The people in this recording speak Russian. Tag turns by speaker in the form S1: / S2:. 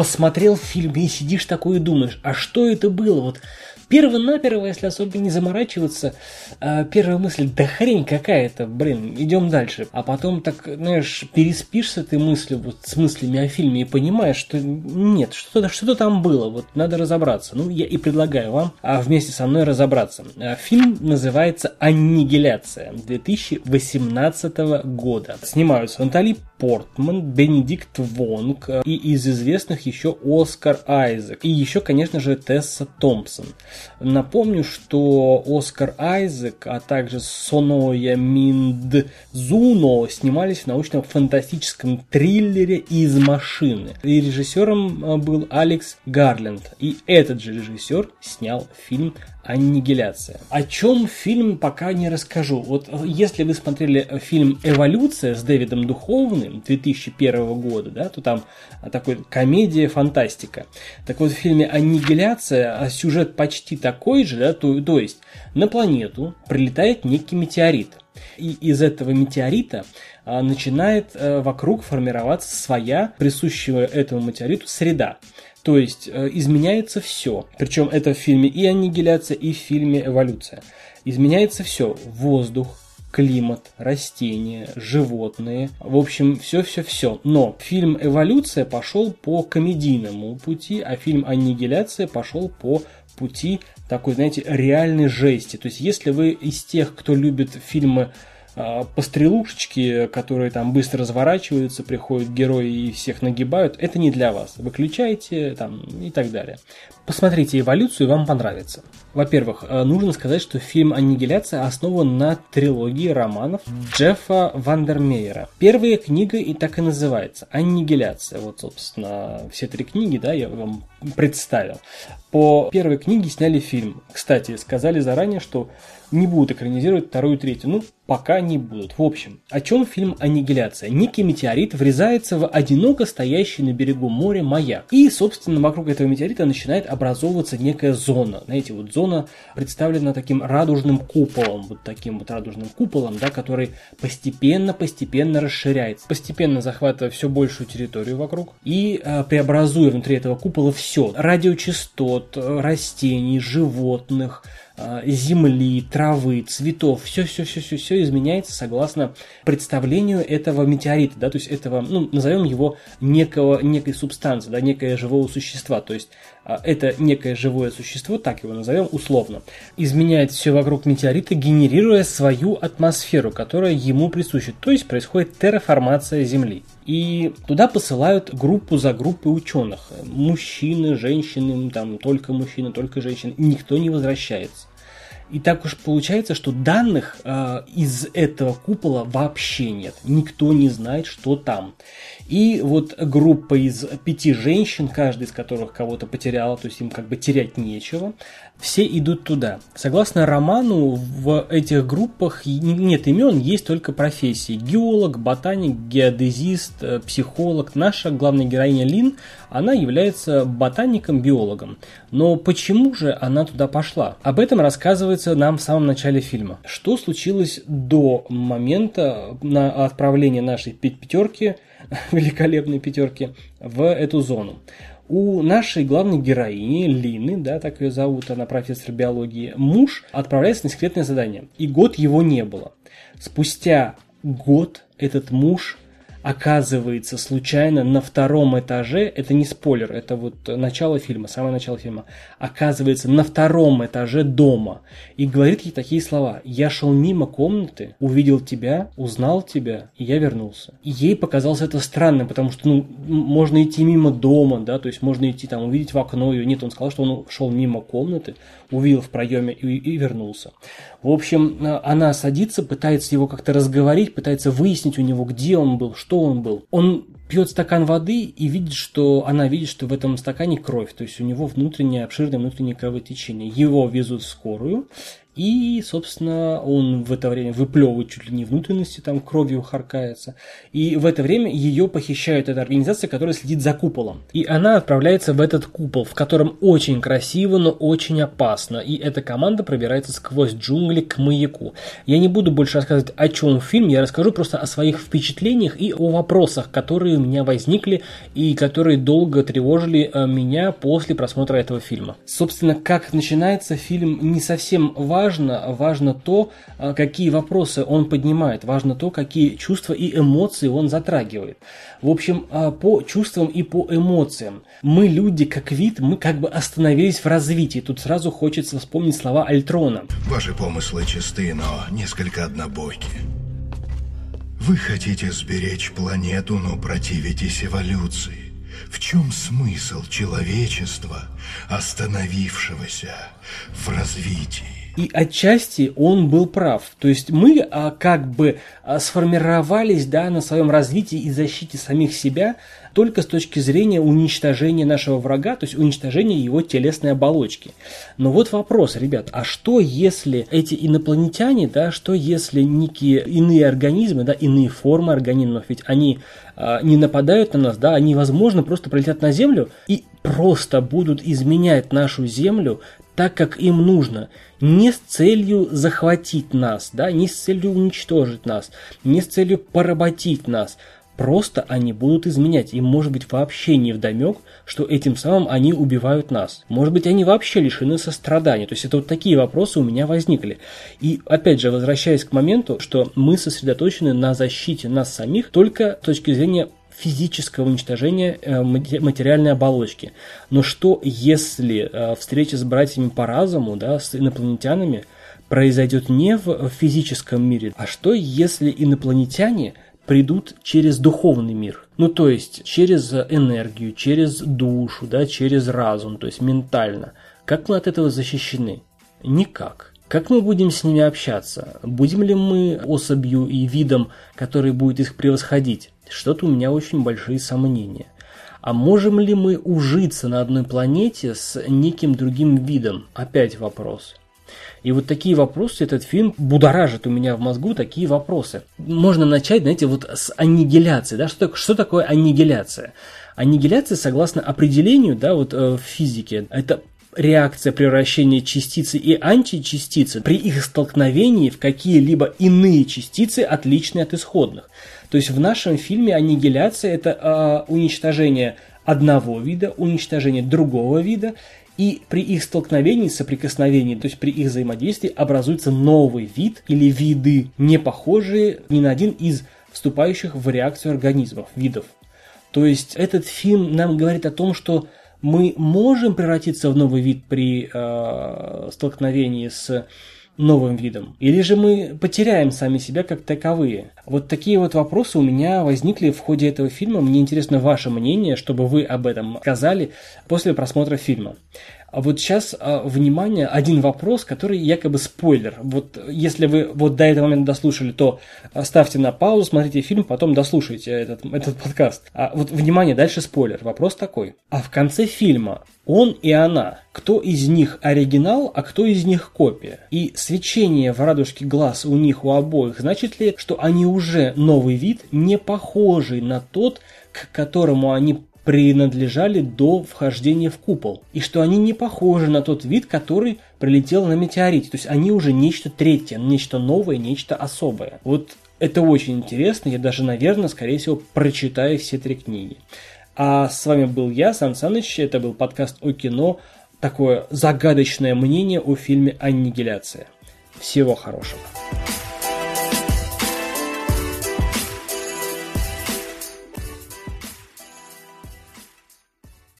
S1: посмотрел фильм и сидишь такой и думаешь, а что это было? Вот Перво-наперво, если особо не заморачиваться, а, первая мысль, да хрень какая-то, блин, идем дальше. А потом так, знаешь, переспишь с этой мыслью, вот с мыслями о фильме и понимаешь, что нет, что-то что там было, вот надо разобраться. Ну, я и предлагаю вам а, вместе со мной разобраться. А, фильм называется «Аннигиляция» 2018 года. Снимаются Натали Портман, Бенедикт Вонг и из известных еще Оскар Айзек. И еще, конечно же, Тесса Томпсон. Напомню, что Оскар Айзек, а также Соноя Миндзуно снимались в научно-фантастическом триллере «Из машины». И режиссером э, был Алекс Гарленд. И этот же режиссер снял фильм Аннигиляция. О чем фильм пока не расскажу. Вот э, если вы смотрели э, фильм «Эволюция» с Дэвидом Духовным 2001 года, да, то там такой комедия-фантастика. Так вот в фильме «Аннигиляция» а сюжет почти такой же, да, то, то есть на планету прилетает некий метеорит. И из этого метеорита а, начинает а, вокруг формироваться своя, присущая этому метеориту, среда. То есть э, изменяется все. Причем это в фильме и аннигиляция, и в фильме эволюция. Изменяется все. Воздух, климат, растения, животные, в общем, все-все-все. Но фильм «Эволюция» пошел по комедийному пути, а фильм «Аннигиляция» пошел по пути такой, знаете, реальной жести. То есть, если вы из тех, кто любит фильмы пострелушечки, которые там быстро разворачиваются, приходят герои и всех нагибают, это не для вас. Выключайте там и так далее. Посмотрите эволюцию, вам понравится. Во-первых, э, нужно сказать, что фильм «Аннигиляция» основан на трилогии романов Джеффа Вандермеера. Первая книга и так и называется «Аннигиляция». Вот, собственно, все три книги, да, я вам представил. По первой книге сняли фильм. Кстати, сказали заранее, что не будут экранизировать вторую и третью. Ну, пока не будут. В общем, о чем фильм «Аннигиляция»? Некий метеорит врезается в одиноко стоящий на берегу моря маяк. И, собственно, вокруг этого метеорита начинает образовываться некая зона. Знаете, вот зона представлена таким радужным куполом. Вот таким вот радужным куполом, да, который постепенно-постепенно расширяется. Постепенно захватывая все большую территорию вокруг. И э, преобразуя внутри этого купола все. Радиочастот, растений, животных, а, земли, травы, цветов, все-все-все-все-все изменяется согласно представлению этого метеорита, да, то есть этого, ну, назовем его некого, некой субстанции, да, некое живого существа, то есть а, это некое живое существо, так его назовем условно, изменяет все вокруг метеорита, генерируя свою атмосферу, которая ему присуща, то есть происходит терраформация Земли. И туда посылают группу за группой ученых. Мужчины, женщины, там только мужчины, только женщины. Никто не возвращается. И так уж получается, что данных э, из этого купола вообще нет. Никто не знает, что там. И вот группа из пяти женщин, каждая из которых кого-то потеряла, то есть им как бы терять нечего, все идут туда. Согласно роману, в этих группах нет имен, есть только профессии. Геолог, ботаник, геодезист, э, психолог. Наша главная героиня Лин, она является ботаником-биологом. Но почему же она туда пошла? Об этом рассказывается нам в самом начале фильма. Что случилось до момента на отправления нашей пятерки, великолепной пятерки, в эту зону? у нашей главной героини Лины, да, так ее зовут, она профессор биологии, муж отправляется на секретное задание. И год его не было. Спустя год этот муж оказывается случайно на втором этаже, это не спойлер, это вот начало фильма, самое начало фильма, оказывается на втором этаже дома и говорит ей такие слова. Я шел мимо комнаты, увидел тебя, узнал тебя, и я вернулся. И ей показалось это странным, потому что, ну, можно идти мимо дома, да, то есть можно идти там, увидеть в окно ее. Нет, он сказал, что он шел мимо комнаты, увидел в проеме и, и вернулся. В общем, она садится, пытается его как-то разговорить, пытается выяснить у него, где он был, что что он был? Он пьет стакан воды и видит, что она видит, что в этом стакане кровь, то есть у него внутреннее, обширное внутреннее кровотечение. Его везут в скорую, И, собственно, он в это время выплевывает чуть ли не внутренности, там кровью харкается. И в это время ее похищает эта организация, которая следит за куполом. И она отправляется в этот купол, в котором очень красиво, но очень опасно. И эта команда пробирается сквозь джунгли к маяку. Я не буду больше рассказывать, о чем фильм, я расскажу просто о своих впечатлениях и о вопросах, которые у меня возникли и которые долго тревожили э, меня после просмотра этого фильма. Собственно, как начинается фильм не совсем важно, важно, важно то, а, какие вопросы он поднимает, важно то, какие чувства и эмоции он затрагивает. В общем, а, по чувствам и по эмоциям. Мы люди, как вид, мы как бы остановились в развитии. Тут сразу хочется вспомнить слова Альтрона.
S2: Ваши помыслы чисты, но несколько однобойки. Вы хотите сберечь планету, но противитесь эволюции. В чем смысл человечества, остановившегося в развитии?
S1: И отчасти он был прав. То есть мы а, как бы а, сформировались да, на своем развитии и защите самих себя только с точки зрения уничтожения нашего врага, то есть уничтожения его телесной оболочки. Но вот вопрос, ребят, а что если эти инопланетяне, да, что если некие иные организмы, да, иные формы организмов, ведь они а, не нападают на нас, да, они, возможно, просто прилетят на Землю и просто будут изменять нашу Землю так, как им нужно, не с целью захватить нас, да, не с целью уничтожить нас, не с целью поработить нас, Просто они будут изменять. Им может быть вообще не вдомек, что этим самым они убивают нас. Может быть, они вообще лишены сострадания. То есть это вот такие вопросы у меня возникли. И опять же, возвращаясь к моменту, что мы сосредоточены на защите нас самих только с точки зрения физического уничтожения э, материальной оболочки. Но что если э, встреча с братьями по разуму, да, с инопланетянами, произойдет не в физическом мире, а что если инопланетяне придут через духовный мир? Ну, то есть через энергию, через душу, да, через разум, то есть ментально. Как мы от этого защищены? Никак. Как мы будем с ними общаться? Будем ли мы особью и видом, который будет их превосходить? Что-то у меня очень большие сомнения. А можем ли мы ужиться на одной планете с неким другим видом? Опять вопрос. И вот такие вопросы, этот фильм будоражит у меня в мозгу такие вопросы. Можно начать, знаете, вот с аннигиляции. Да? Что, что такое аннигиляция? Аннигиляция, согласно определению да, вот, э, в физике, это реакция превращения частицы и античастицы при их столкновении в какие-либо иные частицы, отличные от исходных. То есть в нашем фильме аннигиляция – это э, уничтожение одного вида, уничтожение другого вида, и при их столкновении, соприкосновении, то есть при их взаимодействии образуется новый вид или виды, не похожие ни на один из вступающих в реакцию организмов, видов. То есть этот фильм нам говорит о том, что мы можем превратиться в новый вид при э, столкновении с новым видом? Или же мы потеряем сами себя как таковые? Вот такие вот вопросы у меня возникли в ходе этого фильма. Мне интересно ваше мнение, чтобы вы об этом сказали после просмотра фильма. А вот сейчас, а, внимание, один вопрос, который якобы спойлер. Вот если вы вот до этого момента дослушали, то ставьте на паузу, смотрите фильм, потом дослушайте этот, этот подкаст. А вот, внимание, дальше спойлер. Вопрос такой. А в конце фильма он и она, кто из них оригинал, а кто из них копия? И свечение в радужке глаз у них у обоих, значит ли, что они уже новый вид, не похожий на тот, к которому они принадлежали до вхождения в купол, и что они не похожи на тот вид, который прилетел на метеорите. То есть они уже нечто третье, нечто новое, нечто особое. Вот это очень интересно, я даже, наверное, скорее всего, прочитаю все три книги. А с вами был я, Сан Саныч, это был подкаст о кино, такое загадочное мнение о фильме «Аннигиляция». Всего хорошего.